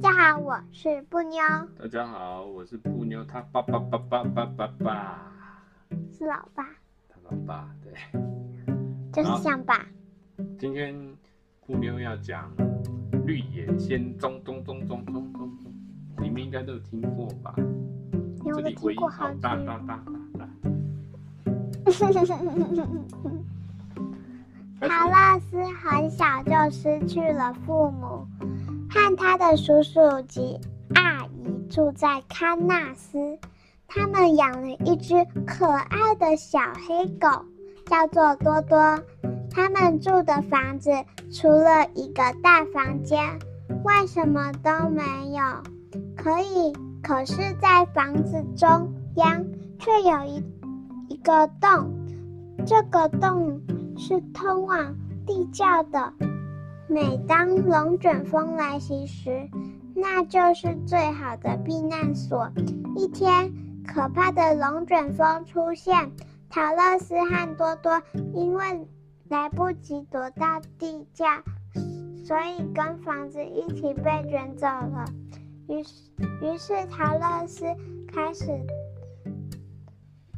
家好，我是布妞。大家好，我是布妞，他爸爸爸爸爸爸爸，是老爸。他老爸，对，就是像爸。今天布妞要讲《绿野仙踪》，踪踪踪踪踪踪，你们应该都有听过吧？有这里回音好大大大大大。桃乐丝很小就失去了父母，和他的叔叔及阿姨住在喀纳斯。他们养了一只可爱的小黑狗，叫做多多。他们住的房子除了一个大房间，外什么都没有。可以，可是，在房子中央却有一一个洞，这个洞是通往地窖的。每当龙卷风来袭时，那就是最好的避难所。一天，可怕的龙卷风出现，桃乐丝和多多因为来不及躲到地窖，所以跟房子一起被卷走了。于是，于是桃乐丝开始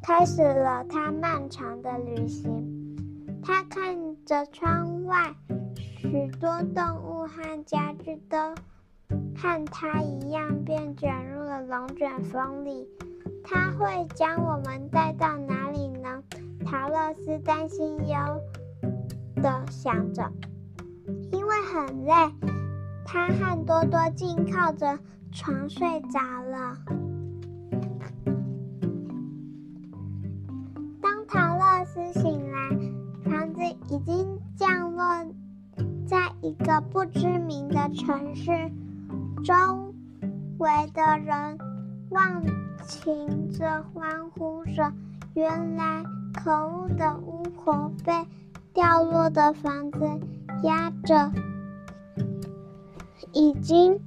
开始了他漫长的旅行。他看着窗外，许多动物和家具都和它一样，便卷入了龙卷风里。它会将我们带到哪里呢？桃乐丝担心忧的想着，因为很累，他和多多竟靠着床睡着了。当桃乐丝醒来，房子已经降落在一个不知名的城市，周围的人忘情着欢呼着。原来，可恶的巫婆被掉落的房子压着，已经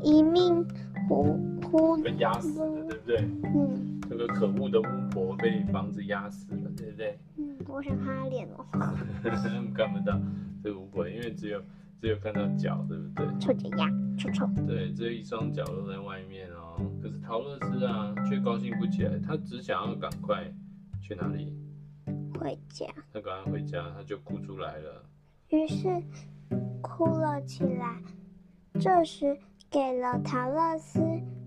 一命呜呼。被压死了，对不对？嗯。这个可恶的巫婆被房子压死了，对不对？嗯，我想看她脸哦。看不到这个巫婆，因为只有只有看到脚，对不对？臭脚丫，臭臭。对，这一双脚露在外面哦。可是陶乐斯啊，却高兴不起来，他只想要赶快去哪里？回家，他赶快回家，他就哭出来了。于是哭了起来。这时给了陶乐斯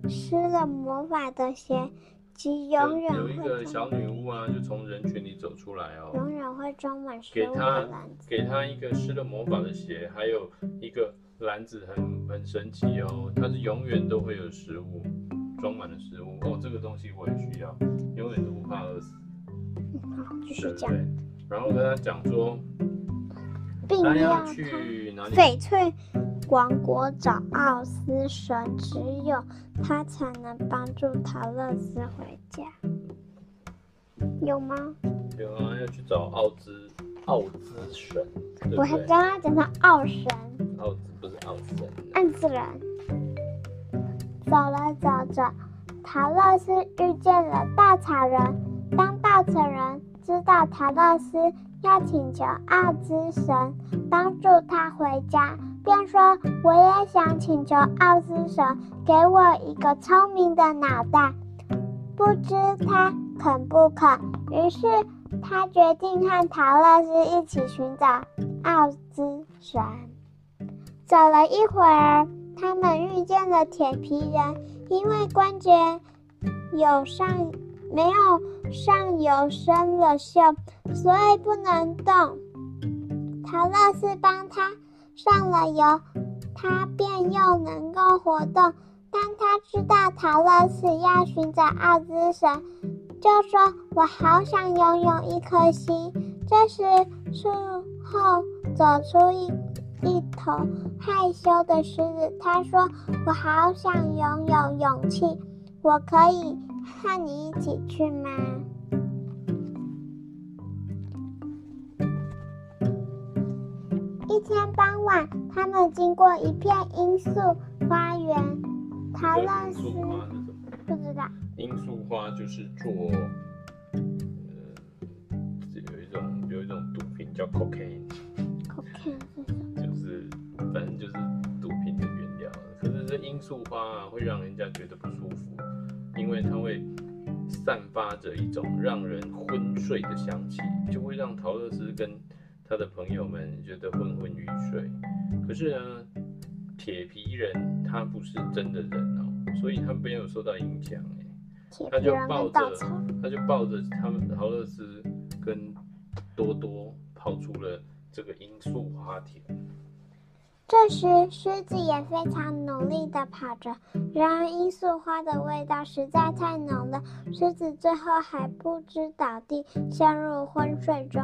施了魔法的鞋，及永远有一个小女巫啊，就从人群里走出来哦。永远会装满食物的篮子。给他给他一个施了魔法的鞋，还有一个篮子很，很很神奇哦。它是永远都会有食物，装满了食物哦。这个东西我也需要，永远都不怕饿死。好，继续讲。然后跟他讲说，并要去哪里翡翠王国找奥斯神，只有他才能帮助桃乐斯回家。有吗？有啊，要去找奥兹奥兹神。我还刚刚讲到奥神。奥兹不是奥神。奥兹人。走了走着，桃乐斯遇见了稻草人。当稻草人知道桃乐斯要请求奥兹神帮助他回家，便说：“我也想请求奥兹神给我一个聪明的脑袋。”不知他肯不肯。于是他决定和桃乐丝一起寻找奥兹神。走了一会儿，他们遇见了铁皮人，因为关节有上。没有上有生了锈，所以不能动。桃乐丝帮他上了油，他便又能够活动。当他知道桃乐丝要寻找奥兹神，就说：“我好想拥有一颗心。”这时树后走出一一头害羞的狮子，他说：“我好想拥有勇气，我可以。”和你一起去吗？一天傍晚，他们经过一片罂粟花园。桃乐丝不知道。罂粟花就是做，呃，有一种有一种毒品叫 cocaine。cocaine 是什么？就是反正就是毒品的原料。可是这罂粟花啊，会让人家觉得不舒服，因为它会散发着一种让人昏睡的香气，就会让桃乐丝跟他的朋友们觉得昏昏欲睡。可是呢，铁皮人他不是真的人哦，所以他没有受到影响哎，他就抱着他就抱着他们豪乐斯跟多多跑出了这个罂粟花田。这时，狮子也非常努力地跑着。然而，罂粟花的味道实在太浓了，狮子最后还不知倒地，陷入昏睡中。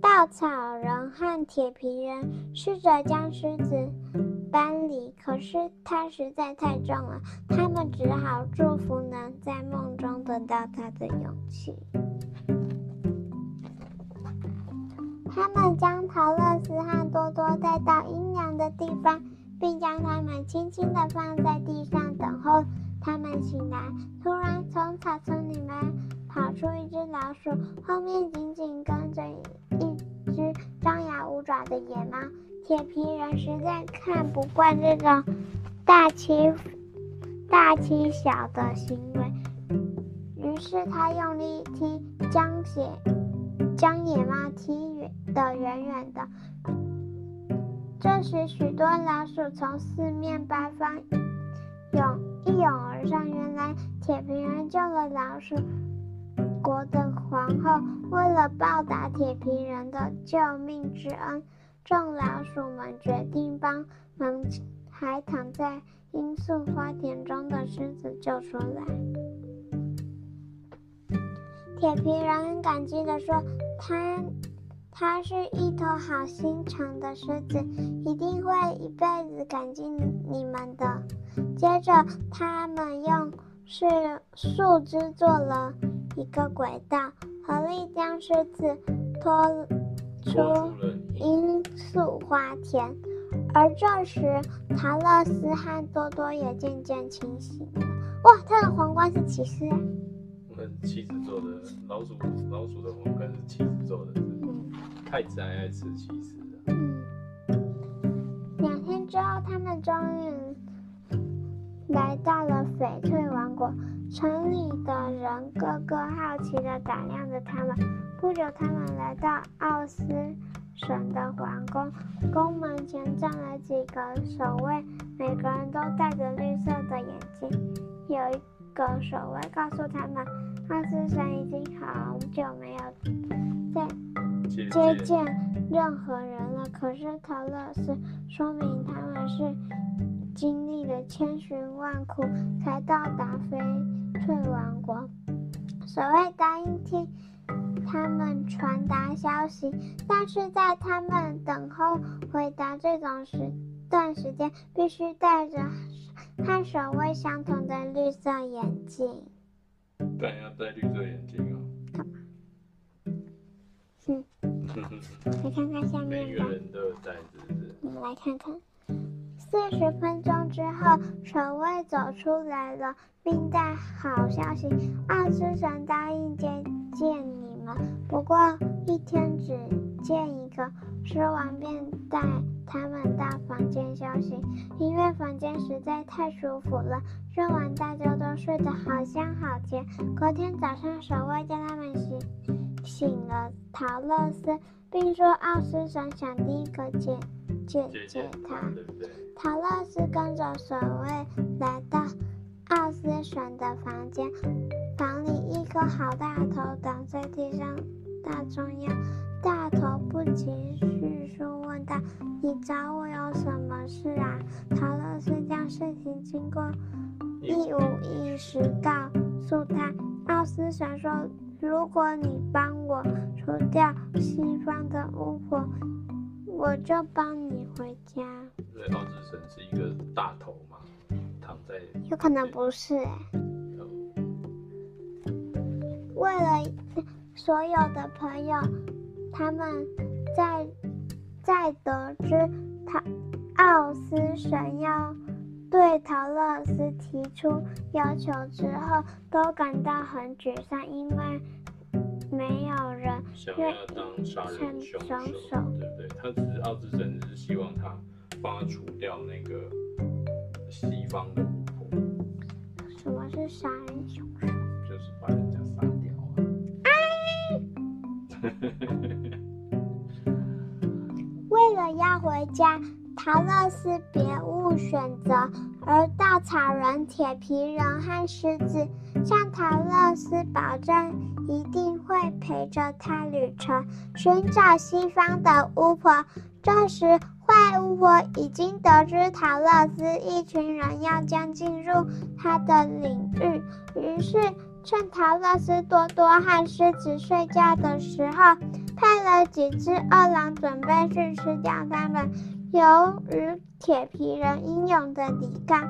稻草人和铁皮人试着将狮子搬离，可是它实在太重了，他们只好祝福能在梦中得到它的勇气。他们将桃乐丝和多多带到阴凉的地方，并将它们轻轻地放在地上等候它们醒来。突然，从草丛里面跑出一只老鼠，后面紧紧跟着一只张牙舞爪的野猫。铁皮人实在看不惯这种大欺大欺小的行为，于是他用力踢，将血将野猫踢远。的远远的，这时许多老鼠从四面八方涌一涌而上。原来铁皮人救了老鼠国的皇后，为了报答铁皮人的救命之恩，众老鼠们决定帮忙，还躺在罂粟花田中的狮子救出来。铁皮人很感激地说：“他。”他是一头好心肠的狮子，一定会一辈子感激你们的。接着，他们用是树枝做了一个轨道，合力将狮子拖出罂粟花田。而这时，桃乐斯和多多也渐渐清醒了。哇，他的皇冠是骑士。我们妻子做的老鼠，老鼠的皇冠是妻子做的。嗯太子还爱吃骑士了。嗯，两天之后，他们终于来到了翡翠王国。城里的人个个好奇地打量着他们。不久，他们来到奥斯神的皇宫。宫门前站了几个守卫，每个人都戴着绿色的眼镜。有一个守卫告诉他们，奥斯神已经好久没有再。接见任何人了，可是桃乐斯说明他们是经历了千辛万苦才到达翡翠王国。所谓答应听他们传达消息，但是在他们等候回答这种时段时间，必须戴着和守卫相同的绿色眼镜。当然要戴绿色眼镜哦。嗯，来看看下面。每个人都有袋子，是不是？我们来看看。四十分钟之后，守卫走出来了，并带好消息：奥斯神答应接见你们，不过一天只见一个。说完便带他们到房间休息，因为房间实在太舒服了。这晚大家都睡得好香好甜。隔天早上，守卫叫他们醒醒了陶乐斯，并说奥斯神想第一个见见见他。桃乐丝跟着守卫来到奥斯神的房间，房里一颗好大头躺在地上大中央。大头不急叙述问道：“你找我有什么事啊？”桃乐丝将事情经过一五一十告诉他。奥斯神说：“如果你帮我除掉西方的巫婆，我就帮你回家。”所以奥斯神是一个大头嘛，躺在……有可能不是哎。为了所有的朋友。他们在在得知他奥斯神要对陶乐斯提出要求之后，都感到很沮丧，因为没有人想要当杀人凶手，对不对？他只是奥斯神，只是希望他帮他除掉那个西方的巫婆。什么是杀人凶手？就是把人家杀掉啊。为了要回家，桃乐丝别无选择，而稻草人、铁皮人和狮子向桃乐丝保证，一定会陪着他旅程，寻找西方的巫婆。这时，坏巫婆已经得知桃乐斯一群人要将进入他的领域，于是趁桃乐斯多多和狮子睡觉的时候，派了几只饿狼准备去吃掉他们。由于铁皮人英勇的抵抗，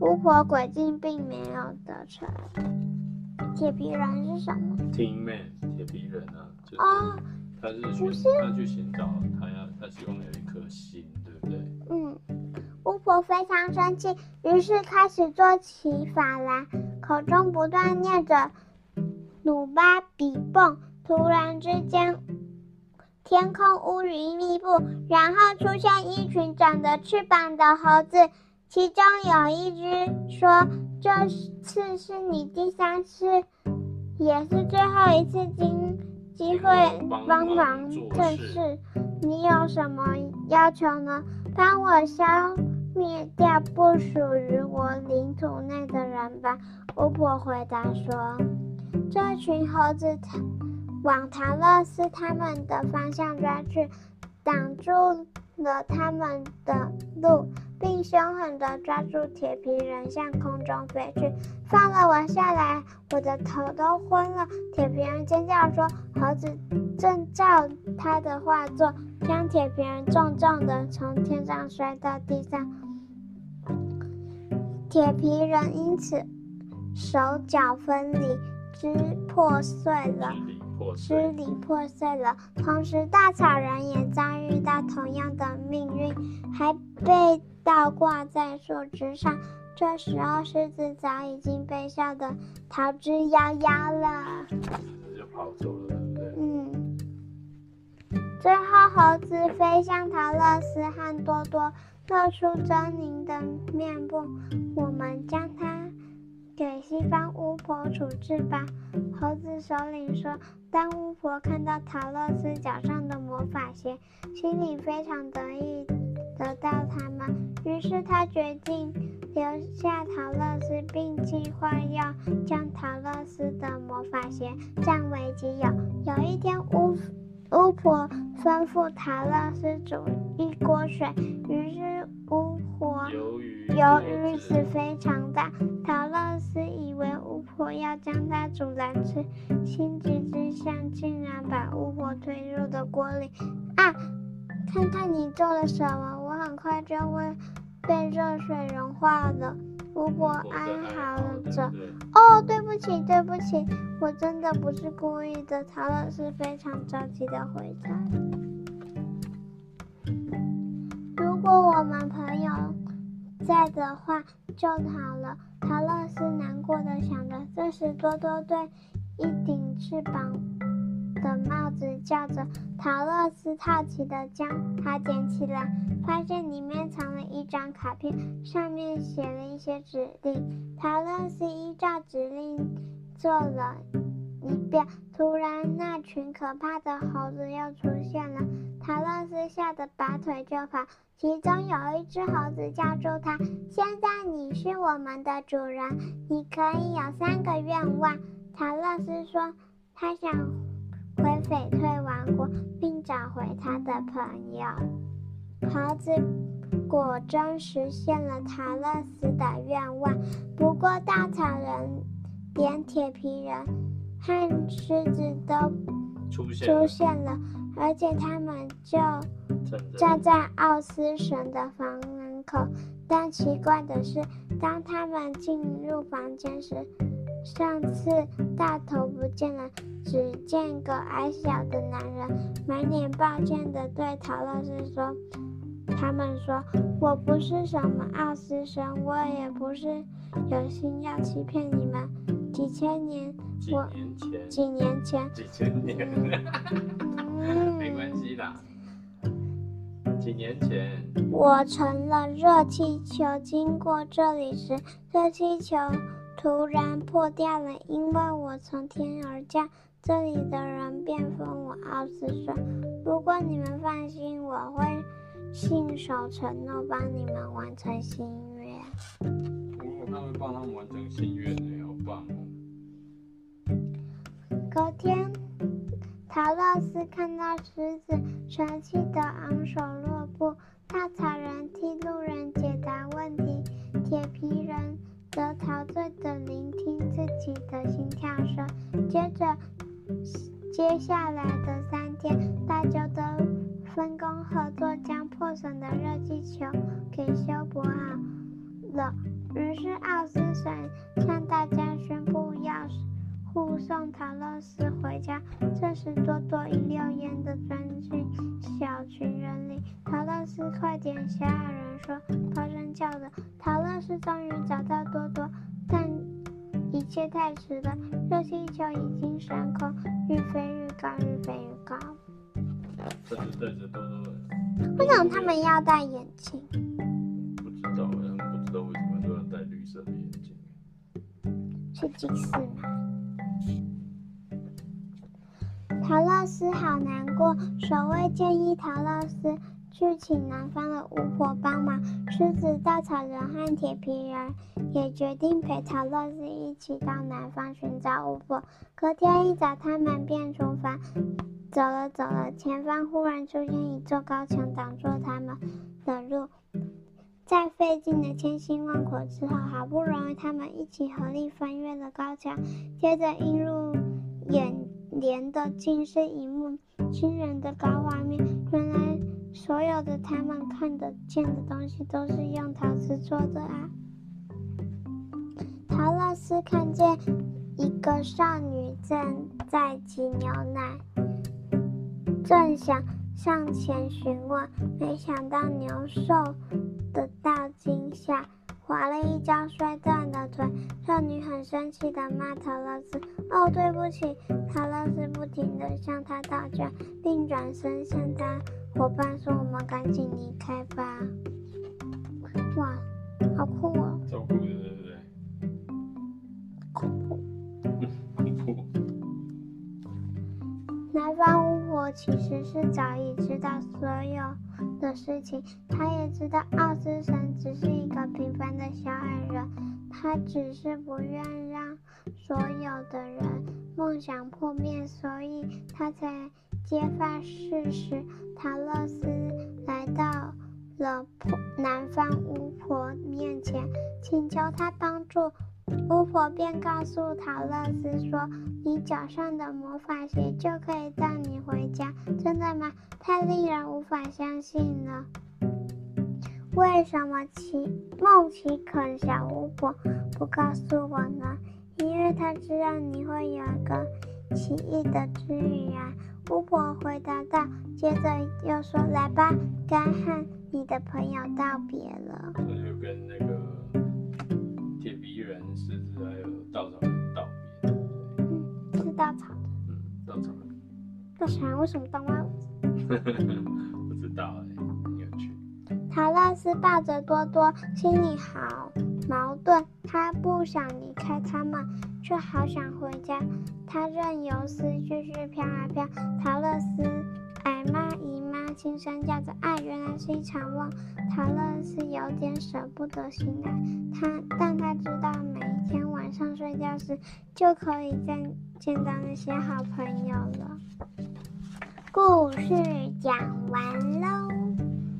巫婆诡计并没有得逞。铁皮人是什么？Tin Man，铁皮人啊，就是、哦、他是去是他去寻找他要他希望有一颗心，对不对？嗯，巫婆非常生气，于是开始做起法来，口中不断念着努巴比蹦。突然之间。天空乌云密布，然后出现一群长着翅膀的猴子，其中有一只说：“这次是你第三次，也是最后一次经机会帮忙这事。你有什么要求呢？帮我消灭掉不属于我领土内的人吧。”巫婆回答说：“这群猴子。”往唐乐斯他们的方向抓去，挡住了他们的路，并凶狠地抓住铁皮人向空中飞去。放了我下来，我的头都昏了！铁皮人尖叫说：“猴子正照他的话做，将铁皮人重重地从天上摔到地上。铁皮人因此手脚分离，肢破碎了。”支离破碎了，同时稻草人也遭遇到同样的命运，还被倒挂在树枝上。这时候，狮子早已经被吓得逃之夭夭了。就跑走了，对不对？嗯。最后，猴子飞向桃乐丝和多多，露出狰狞的面部。我们将它给西方巫婆处置吧。猴子首领说。当巫婆看到桃乐丝脚上的魔法鞋，心里非常得意得到它们，于是他决定留下桃乐丝，并计划要将桃乐丝的魔法鞋占为己有。有一天，巫巫婆吩咐桃乐丝煮一锅水，于是巫婆由于由于是非常大，陶乐斯以为巫婆要将它煮来吃，心急之下竟然把巫婆推入了锅里。啊！看看你做了什么，我很快就会被热水融化了。巫婆哀嚎着。哦，对不起，对不起，我真的不是故意的。陶乐斯非常着急的回答。如果我们朋友在的话就好了。桃乐丝难过的想着。这时，多多对一顶翅膀的帽子叫着。桃乐丝好奇的将它捡起来，发现里面藏了一张卡片，上面写了一些指令。桃乐丝依照指令做了一遍。突然，那群可怕的猴子又出现了。桃乐丝吓得拔腿就跑，其中有一只猴子叫住他：“现在你是我们的主人，你可以有三个愿望。”桃乐斯说：“他想回翡翠王国，并找回他的朋友。”猴子果真实现了桃乐斯的愿望，不过稻草人、连铁皮人和狮子都出现了。而且他们就站在奥斯神的房门口，但奇怪的是，当他们进入房间时，上次大头不见了，只见个矮小的男人，满脸抱歉地对陶乐斯说：“他们说我不是什么奥斯神，我也不是有心要欺骗你们。几千年，我几年前，几千年。”没关系啦，几年前，我乘了热气球经过这里时，热气球突然破掉了，因为我从天而降。这里的人便封我奥斯说：“如果你们放心，我会信守承诺，帮你们完成心愿。”我他会帮他们完成心愿呢，好棒哦！隔天，桃乐丝看到狮子生气地昂首阔步，稻草人替路人解答问题，铁皮人则陶醉地聆听自己的心跳声。接着。接下来的三天，大家都分工合作，将破损的热气球给修补好了。于是奥斯神向大家宣布要护送桃乐斯回家。这时，多多一溜烟的钻进小群人里。桃乐斯，快点！小矮人说，高声叫着。桃乐斯终于找到多多，但。一切太迟了，热气球已经升空，愈飞愈高，愈飞愈高。这是对着多多。为什么他们要戴眼镜？不知道，好像不知道为什么都要戴绿色的眼镜。是近视吗？桃乐丝好难过，守卫建议桃乐丝。去请南方的巫婆帮忙。狮子、稻草人和铁皮人也决定陪桃乐丝一起到南方寻找巫婆。隔天一早，他们便出发。走了走了，前方忽然出现一座高墙，挡住他们的路。在费尽了千辛万苦之后，好不容易他们一起合力翻越了高墙。接着映入连的竟是一幕惊人的高画面。原来。所有的他们看得见的东西都是用陶瓷做的啊！陶老师看见一个少女正在挤牛奶，正想上前询问，没想到牛受的大惊吓，滑了一跤摔断了腿。少女很生气地骂桃乐斯：“哦，对不起！”桃乐斯不停地向她道歉，并转身向他。伙伴说：“我们赶紧离开吧！”哇，好酷哦！超酷的，对不对？恐怖。恐怖。南方巫婆其实是早已知道所有的事情，她也知道奥斯神只是一个平凡的小矮人，她只是不愿让所有的人梦想破灭，所以她才。揭发事实，桃乐丝来到了婆南方巫婆面前，请求她帮助。巫婆便告诉桃乐丝说：“你脚上的魔法鞋就可以带你回家。”真的吗？太令人无法相信了。为什么奇梦奇肯小巫婆不告诉我呢？因为她知道你会有一个奇异的之语啊。巫婆回答道，接着又说：“来吧，该和你的朋友道别了。”那就跟那个为什么当帽子？不知道哎、欸，很有趣。桃乐斯抱着多多，心里好矛盾。他不想离开他们。却好想回家，他任由丝继续飘啊飘。陶乐斯挨骂姨妈轻声叫着：“爱，原来是一场梦。”陶乐斯有点舍不得醒来，他但他知道每一天晚上睡觉时就可以再见到那些好朋友了。故事讲完喽，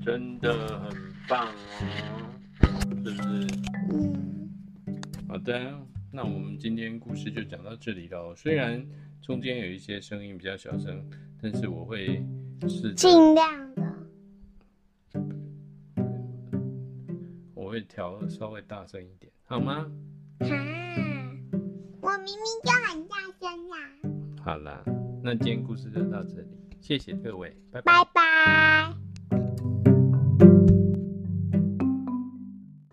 真的很棒哦，是不是？嗯，好的。那我们今天故事就讲到这里喽。虽然中间有一些声音比较小声，但是我会试着尽量的，我会调稍微大声一点，好吗？好，我明明就很大声啦。好啦，那今天故事就到这里，谢谢各位，拜拜。